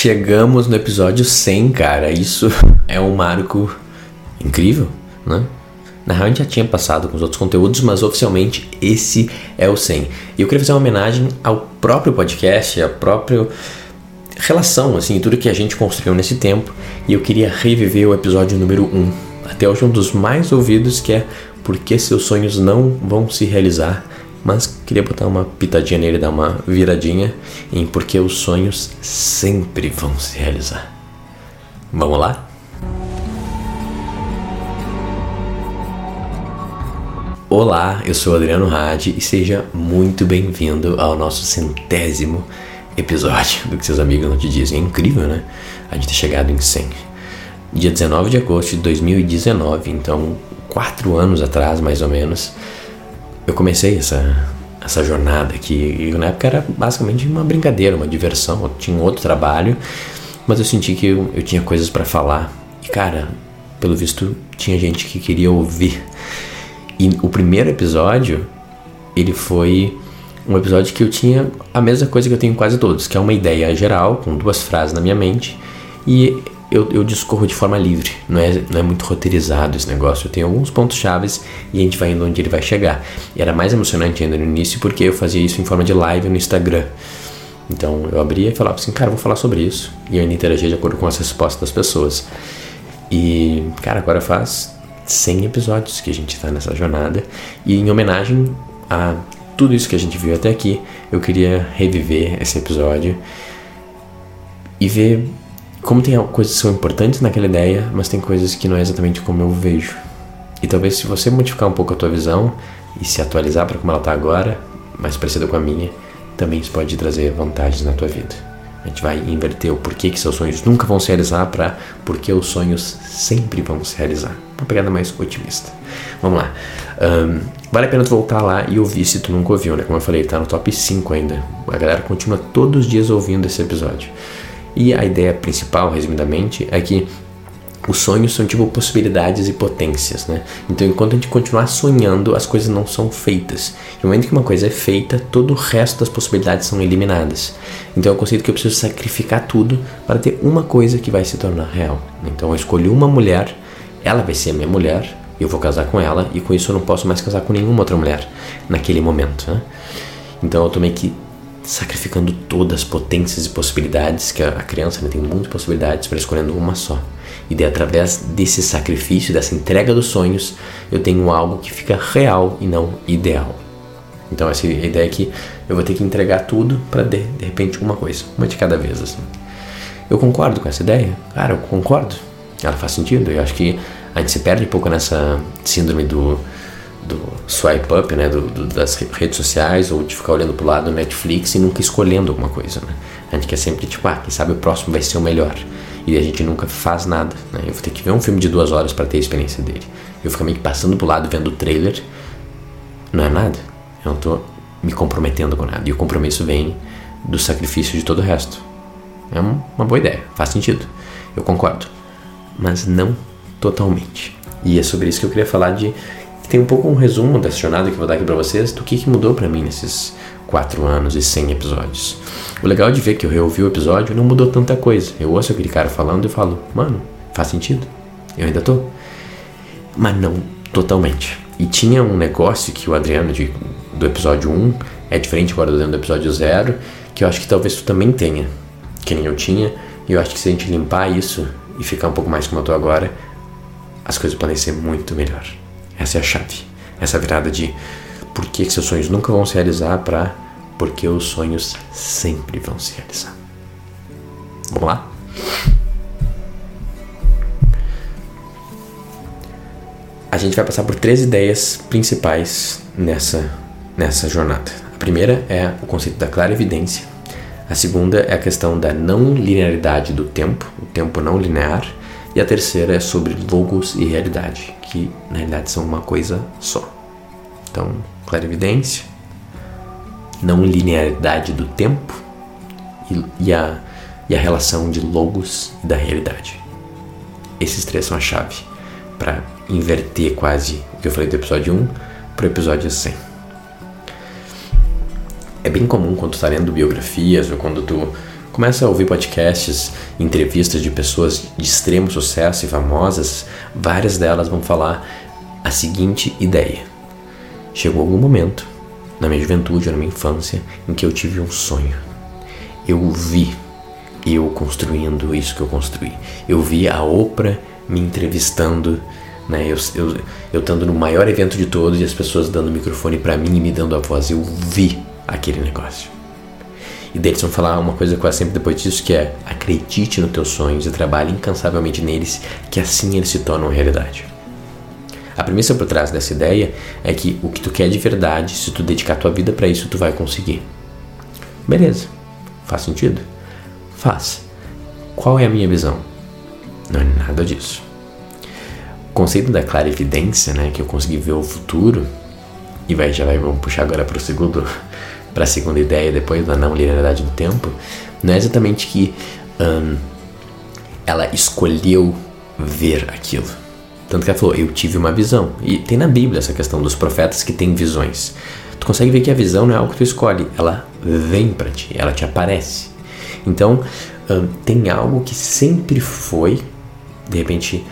Chegamos no episódio 100, cara. Isso é um marco incrível, né? Na real, a gente já tinha passado com os outros conteúdos, mas oficialmente esse é o 100. E eu queria fazer uma homenagem ao próprio podcast, à própria relação, assim, tudo que a gente construiu nesse tempo. E eu queria reviver o episódio número 1. Até hoje, um dos mais ouvidos, que é Por que seus sonhos não vão se realizar? Mas queria botar uma pitadinha nele, dar uma viradinha em Porque os sonhos sempre vão se realizar. Vamos lá? Olá, eu sou Adriano Rade e seja muito bem-vindo ao nosso centésimo episódio do que seus amigos não te dizem. É incrível, né? A gente ter chegado em 100. Dia 19 de agosto de 2019, então quatro anos atrás, mais ou menos, eu comecei essa, essa jornada aqui. E na época era basicamente uma brincadeira, uma diversão. Eu tinha um outro trabalho, mas eu senti que eu, eu tinha coisas para falar. E cara, pelo visto, tinha gente que queria ouvir. E o primeiro episódio, ele foi um episódio que eu tinha a mesma coisa que eu tenho quase todos, que é uma ideia geral, com duas frases na minha mente, e eu, eu discorro de forma livre, não é, não é muito roteirizado esse negócio. Eu tenho alguns pontos chaves e a gente vai indo onde ele vai chegar. E era mais emocionante ainda no início porque eu fazia isso em forma de live no Instagram. Então eu abria e falava assim, cara, vou falar sobre isso. E eu ainda interagia de acordo com as respostas das pessoas. E, cara, agora faz 100 episódios que a gente está nessa jornada. E em homenagem a tudo isso que a gente viu até aqui, eu queria reviver esse episódio e ver como tem coisas que são importantes naquela ideia, mas tem coisas que não é exatamente como eu vejo. E talvez se você modificar um pouco a tua visão e se atualizar para como ela está agora, mais parecida com a minha, também isso pode trazer vantagens na tua vida. A gente vai inverter o porquê que seus sonhos nunca vão se realizar para porque os sonhos sempre vão se realizar. Uma pegada mais otimista. Vamos lá. Um, vale a pena tu voltar lá e ouvir se tu nunca ouviu, né? Como eu falei, tá no top 5 ainda. A galera continua todos os dias ouvindo esse episódio. E a ideia principal, resumidamente, é que os sonhos são tipo possibilidades e potências, né? Então, enquanto a gente continuar sonhando, as coisas não são feitas. No momento que uma coisa é feita, todo o resto das possibilidades são eliminadas. Então, o conceito que eu preciso sacrificar tudo para ter uma coisa que vai se tornar real. Então, eu escolhi uma mulher, ela vai ser a minha mulher, eu vou casar com ela e com isso eu não posso mais casar com nenhuma outra mulher naquele momento, né? Então, eu tomei que sacrificando todas as potências e possibilidades que a criança né, tem muitas possibilidades para escolhendo uma só. E daí, através desse sacrifício, dessa entrega dos sonhos, eu tenho algo que fica real e não ideal. Então, essa ideia é que eu vou ter que entregar tudo para de, de repente uma coisa, uma de cada vez. Assim. Eu concordo com essa ideia? Cara, eu concordo. Ela faz sentido. Eu acho que a gente se perde um pouco nessa síndrome do, do swipe up, né, do, do, das redes sociais, ou de ficar olhando pro lado do Netflix e nunca escolhendo alguma coisa, né? A gente quer sempre, tipo, ah, quem sabe o próximo vai ser o melhor e a gente nunca faz nada. Né? Eu vou ter que ver um filme de duas horas para ter a experiência dele. Eu fico meio que passando pro lado vendo o trailer, não é nada. Eu não tô me comprometendo com nada. E o compromisso vem do sacrifício de todo o resto. É uma boa ideia, faz sentido. Eu concordo. Mas não totalmente. E é sobre isso que eu queria falar de tem um pouco um resumo dessa jornada que eu vou dar aqui para vocês do que, que mudou para mim nesses 4 anos e 100 episódios. O legal de ver que eu reouvi o episódio não mudou tanta coisa. Eu ouço aquele cara falando e falo, mano, faz sentido. Eu ainda tô. Mas não totalmente. E tinha um negócio que o Adriano de, do episódio 1 é diferente agora do episódio 0, que eu acho que talvez tu também tenha, que nem eu tinha. E eu acho que se a gente limpar isso e ficar um pouco mais como eu tô agora, as coisas podem ser muito melhor. Essa é a chave. Essa virada de por que, que seus sonhos nunca vão se realizar para porque os sonhos sempre vão se realizar. Vamos lá? A gente vai passar por três ideias principais nessa, nessa jornada. A primeira é o conceito da clara evidência. A segunda é a questão da não linearidade do tempo, o tempo não linear. E a terceira é sobre logos e realidade, que na realidade são uma coisa só. Então, clarividência, não linearidade do tempo e, e, a, e a relação de logos e da realidade. Esses três são a chave para inverter quase o que eu falei do episódio 1 para o episódio 100. É bem comum quando tu está lendo biografias ou quando tu começa a ouvir podcasts, entrevistas de pessoas de extremo sucesso e famosas, várias delas vão falar a seguinte ideia: chegou algum momento, na minha juventude na minha infância, em que eu tive um sonho. Eu vi eu construindo isso que eu construí. Eu vi a Oprah me entrevistando, né? Eu, eu, eu estando no maior evento de todos e as pessoas dando o microfone para mim e me dando a voz. Eu vi aquele negócio. E deles vão falar uma coisa quase sempre depois disso, que é acredite nos teus sonhos e trabalhe incansavelmente neles, que assim eles se tornam realidade. A premissa por trás dessa ideia é que o que tu quer de verdade, se tu dedicar tua vida para isso, tu vai conseguir. Beleza. Faz sentido? Faz. Qual é a minha visão? Não é nada disso. O conceito da clarividência, né, que eu consegui ver o futuro, e vai já vai vamos puxar agora para o segundo para a segunda ideia depois da não linearidade do tempo, não é exatamente que um, ela escolheu ver aquilo. Tanto que ela falou, eu tive uma visão. E tem na Bíblia essa questão dos profetas que têm visões. Tu consegue ver que a visão não é algo que tu escolhe, ela vem para ti, ela te aparece. Então, um, tem algo que sempre foi, de repente,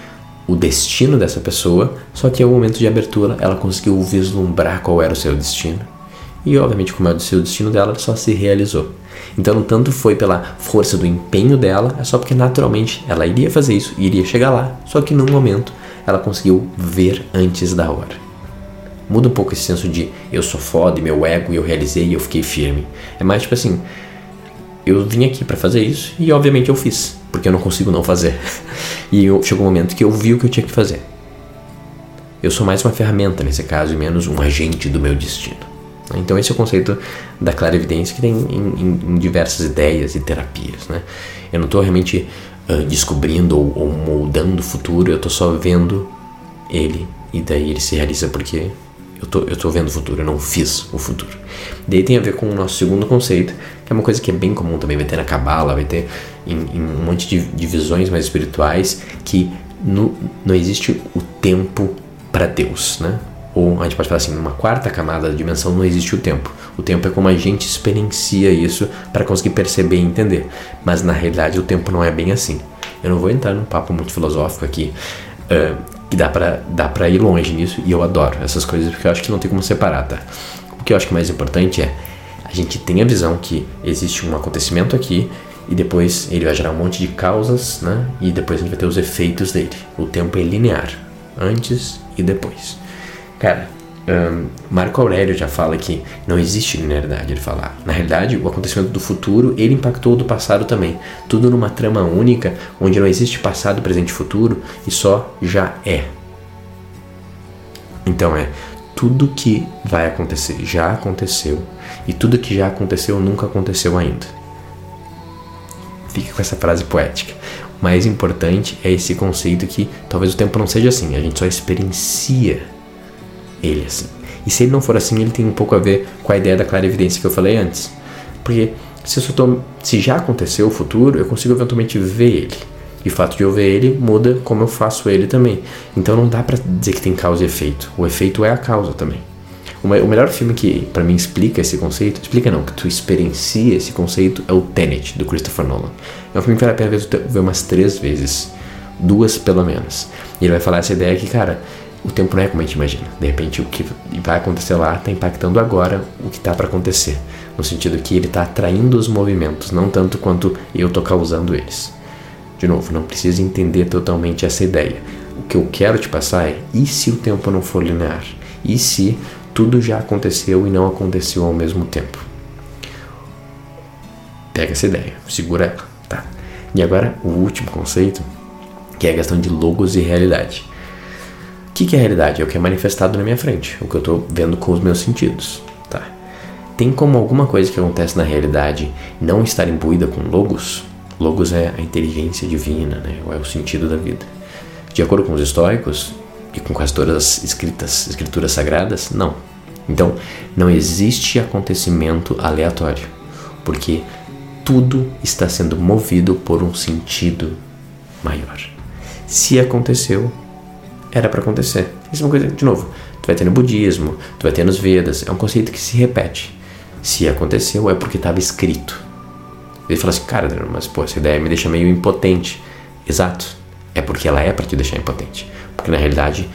o destino dessa pessoa, só que ao momento de abertura ela conseguiu vislumbrar qual era o seu destino. E obviamente, como é o seu destino dela, só se realizou. Então, tanto foi pela força do empenho dela, é só porque naturalmente ela iria fazer isso, iria chegar lá, só que num momento ela conseguiu ver antes da hora. Muda um pouco esse senso de eu sou foda, meu ego, eu realizei eu fiquei firme. É mais tipo assim, eu vim aqui para fazer isso e obviamente eu fiz, porque eu não consigo não fazer. E eu, chegou um momento que eu vi o que eu tinha que fazer. Eu sou mais uma ferramenta nesse caso e menos um agente do meu destino. Então esse é o conceito da clarividência que tem em, em, em diversas ideias e terapias. Né? Eu não estou realmente uh, descobrindo ou, ou moldando o futuro, eu estou só vendo ele e daí ele se realiza porque eu tô, eu tô vendo o futuro, eu não fiz o futuro. Daí tem a ver com o nosso segundo conceito, que é uma coisa que é bem comum também, vai ter na Cabala, vai ter em, em, um monte de, de visões mais espirituais, que no, não existe o tempo para Deus, né? Ou a gente pode falar assim, numa quarta camada da dimensão não existe o tempo. O tempo é como a gente experiencia isso para conseguir perceber e entender. Mas na realidade o tempo não é bem assim. Eu não vou entrar num papo muito filosófico aqui, uh, que dá pra, dá ir longe nisso e eu adoro essas coisas porque eu acho que não tem como separar, tá? O que eu acho que é mais importante é a gente tem a visão que existe um acontecimento aqui e depois ele vai gerar um monte de causas, né? E depois a gente vai ter os efeitos dele. O tempo é linear, antes e depois. Cara, um, Marco Aurélio já fala que não existe linearidade. Ele fala, na realidade, o acontecimento do futuro ele impactou o do passado também. Tudo numa trama única, onde não existe passado, presente e futuro e só já é. Então é tudo que vai acontecer já aconteceu e tudo que já aconteceu nunca aconteceu ainda. Fique com essa frase poética. O mais importante é esse conceito que talvez o tempo não seja assim, a gente só experiencia ele assim. E se ele não for assim, ele tem um pouco a ver com a ideia da clarividência que eu falei antes. Porque se, tô, se já aconteceu o futuro, eu consigo eventualmente ver ele. E o fato de eu ver ele muda como eu faço ele também. Então não dá para dizer que tem causa e efeito. O efeito é a causa também. O, melhor filme que para mim explica esse conceito, explica não, que tu experiencia esse conceito é o Tenet do Christopher Nolan. É um filme que vale a pena ver umas três vezes, duas pelo menos. E ele vai falar essa ideia que, cara, o tempo não é como a gente imagina. De repente, o que vai acontecer lá está impactando agora o que está para acontecer. No sentido que ele está atraindo os movimentos, não tanto quanto eu estou causando eles. De novo, não precisa entender totalmente essa ideia. O que eu quero te passar é: e se o tempo não for linear? E se tudo já aconteceu e não aconteceu ao mesmo tempo? Pega essa ideia, segura ela, tá? E agora o último conceito, que é a questão de logos e realidade que, que é a realidade? É o que é manifestado na minha frente, o que eu estou vendo com os meus sentidos. Tá? Tem como alguma coisa que acontece na realidade não estar imbuída com logos? Logos é a inteligência divina, né? ou é o sentido da vida. De acordo com os estoicos e com quase todas as escritas, escrituras sagradas, não. Então, não existe acontecimento aleatório, porque tudo está sendo movido por um sentido maior. Se aconteceu, era para acontecer. Isso é uma coisa, de novo, tu vai ter no budismo, tu vai ter nos Vedas, é um conceito que se repete. Se aconteceu é porque estava escrito. Ele fala assim, cara, mas pô, essa ideia me deixa meio impotente. Exato. É porque ela é para te deixar impotente. Porque na realidade,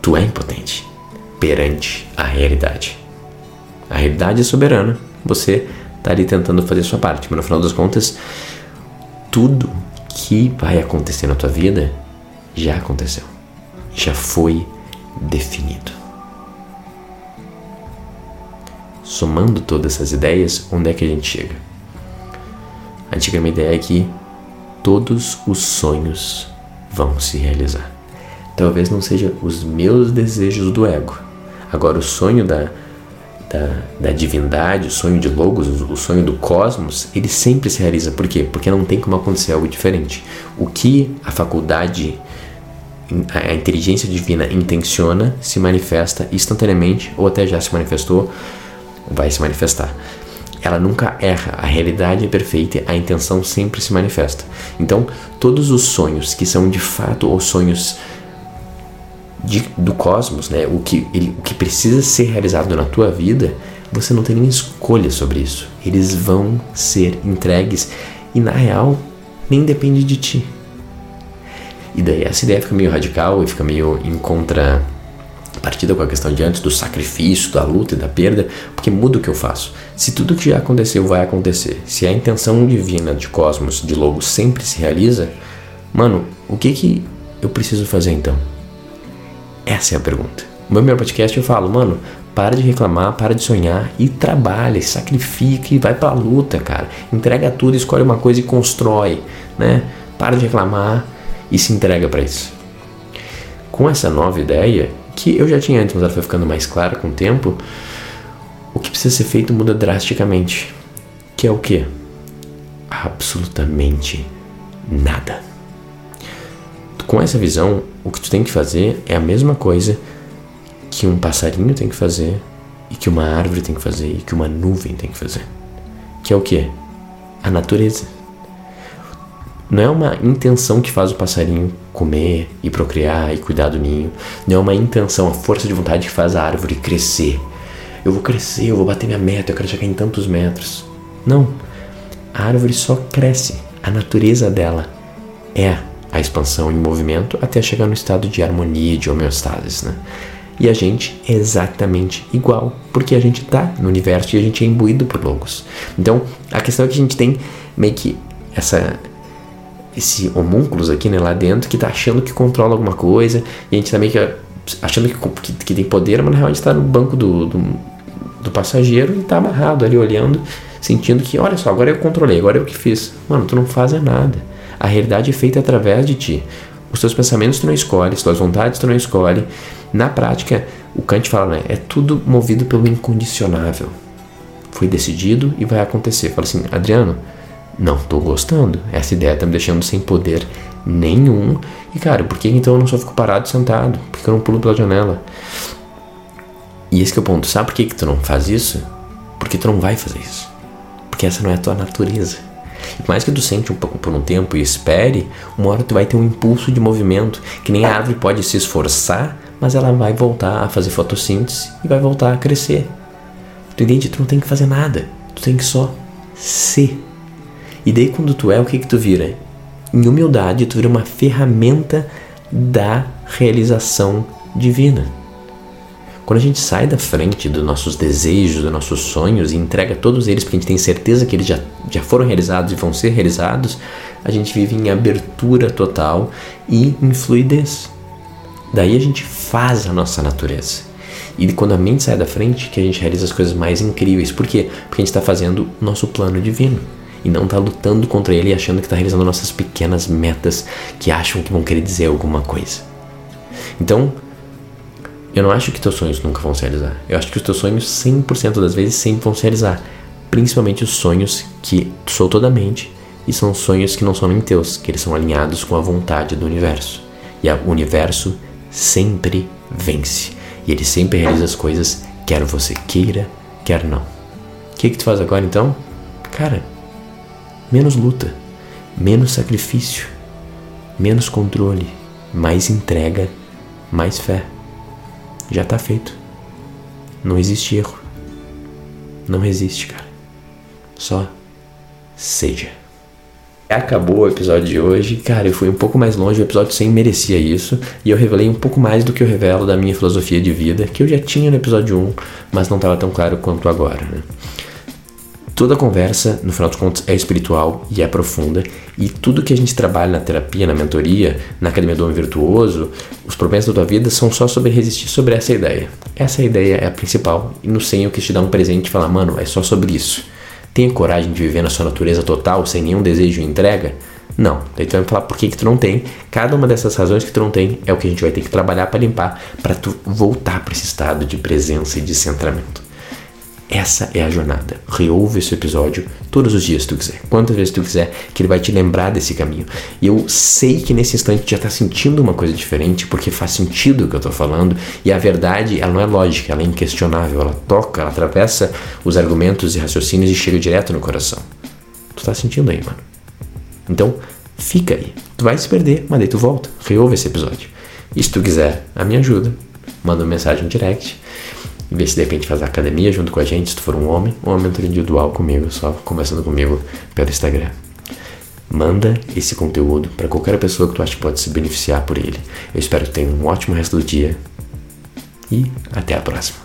tu é impotente perante a realidade. A realidade é soberana. Você está ali tentando fazer a sua parte. Mas no final das contas, tudo que vai acontecer na tua vida já aconteceu. Já foi definido. Somando todas essas ideias, onde é que a gente chega? A gente numa ideia que todos os sonhos vão se realizar. Talvez não sejam os meus desejos do ego. Agora, o sonho da, da, da, divindade, o sonho de Logos, o sonho do cosmos, ele sempre se realiza. Por quê? Porque não tem como acontecer algo diferente. O que a faculdade, a inteligência divina intenciona, se manifesta instantaneamente, ou até já se manifestou, vai se manifestar ela nunca erra, a realidade é perfeita, a intenção sempre se manifesta. Então, todos os sonhos que são de fato os sonhos de, do cosmos, né, o, que, ele, o que precisa ser realizado na tua vida, você não tem nem escolha sobre isso. Eles vão ser entregues e, na real, nem depende de ti. E daí essa ideia fica meio radical e fica meio em contra partida com a questão de antes do sacrifício, da luta e da perda, porque muda o que eu faço. Se tudo que já aconteceu vai acontecer, se a intenção divina de cosmos, de logo, sempre se realiza, mano, o que que eu preciso fazer então? Essa é a pergunta. No meu primeiro podcast eu falo, mano, para de reclamar, para de sonhar e trabalha, sacrifica e vai pra luta, cara. Entrega tudo, escolhe uma coisa e constrói, né? Para de reclamar e se entrega para isso. Com essa nova ideia, que eu já tinha antes, mas ela foi ficando mais clara com o tempo, o que precisa ser feito muda drasticamente. Que é o que? Absolutamente nada. Com essa visão, o que tu tem que fazer é a mesma coisa que um passarinho tem que fazer, e que uma árvore tem que fazer, e que uma nuvem tem que fazer. Que é o que? A natureza. Não é uma intenção que faz o passarinho comer e procriar e cuidar do ninho. Não é uma intenção, a força de vontade que faz a árvore crescer. Eu vou crescer, eu vou bater minha meta, eu quero chegar em tantos metros. Não. A árvore só cresce. A natureza dela é a expansão em movimento até chegar no estado de harmonia, de homeostase, né? E a gente é exatamente igual, porque a gente está no universo e a gente é imbuído por logos. Então, a questão é que a gente tem meio que essa esse homúnculos aqui, né, lá dentro, que tá achando que controla alguma coisa, e a gente também que achando que, que, que, tem poder, mas na real a gente tá no banco do, do, do, passageiro e tá amarrado ali olhando, sentindo que, olha só, agora eu controlei, agora eu que fiz. Mano, tu não faz nada. A realidade é feita através de ti. Os teus pensamentos tu não escolhe, as tuas vontades tu não escolhe. Na prática, o Kant fala, né, é tudo movido pelo incondicionável. Foi decidido e vai acontecer. Fala assim, Adriano, não tô gostando. Essa ideia tá me deixando sem poder nenhum. E cara, por que então eu não só fico parado sentado? Por que eu não pulo pela janela? E esse é o ponto. Sabe por que, que tu não faz isso? Porque tu não vai fazer isso. Porque essa não é a tua natureza. E por mais que tu sente um, por um tempo e espere, uma hora tu vai ter um impulso de movimento, que nem a árvore pode se esforçar, mas ela vai voltar a fazer fotossíntese e vai voltar a crescer. Tu entende? Tu não tem que fazer nada. Tu tem que só ser. E daí quando tu é, o que que tu vira? Em humildade, tu vira uma ferramenta da realização divina. Quando a gente sai da frente dos nossos desejos, dos nossos sonhos e entrega todos eles porque a gente tem certeza que eles já, já foram realizados e vão ser realizados, a gente vive em abertura total e em fluidez. Daí a gente faz a nossa natureza. E quando a mente sai da frente, que a gente realiza as coisas mais incríveis. Por quê? Porque a gente está fazendo o nosso plano divino e não tá lutando contra ele achando que tá realizando nossas pequenas metas que acham que vão querer dizer alguma coisa. Então, eu não acho que teus sonhos nunca vão se realizar. Eu acho que os teus sonhos 100% das vezes sempre vão se realizar. Principalmente os sonhos que tu soltou da mente e são sonhos que não são nem teus, que eles são alinhados com a vontade do universo. E o universo sempre vence. E ele sempre realiza as coisas, quer você queira, quer não. O que, que tu faz agora então? Cara, menos luta, menos sacrifício, menos controle, mais entrega, mais fé. Já está feito. Não existe erro. Não existe, cara. Só seja. Acabou o episódio de hoje. Cara, eu fui um pouco mais longe, o episódio sem merecia isso. E eu revelei um pouco mais do que eu revelo da minha filosofia de vida, que eu já tinha no episódio 1, mas não estava tão claro quanto agora. Né? Toda conversa, no final dos contos, é espiritual e é profunda, e tudo que a gente trabalha na terapia, na mentoria, na Academia do Homem Virtuoso, os problemas da tua vida são só sobre resistir sobre essa ideia. Essa ideia é a principal, e no 100 eu quis te dar um presente e falar, mano, é só sobre isso. Tenha coragem de viver na sua natureza total, sem nenhum desejo e entrega? Não. Daí tu vai falar por que, que tu não tem. Cada uma dessas razões que tu não tem é o que a gente vai ter que trabalhar para limpar, para tu voltar para esse estado de presença e de centramento. Essa é a jornada. Reouve esse episódio todos os dias, se tu quiser. Quantas vezes tu quiser, que ele vai te lembrar desse caminho. E eu sei que nesse instante tu já está sentindo uma coisa diferente, porque faz sentido o que eu estou falando. E a verdade, ela não é lógica, ela é inquestionável. Ela toca, ela atravessa os argumentos e raciocínios e chega direto no coração. Tu está sentindo aí, mano. Então, fica aí. Tu vai se perder, mas daí tu volta. Reouve esse episódio. E se tu quiser a minha ajuda, manda uma mensagem direct ver se de repente faz academia junto com a gente, se tu for um homem, ou uma mentoria individual comigo, só conversando comigo pelo Instagram. Manda esse conteúdo para qualquer pessoa que tu acha que pode se beneficiar por ele. Eu espero que tenha um ótimo resto do dia e até a próxima.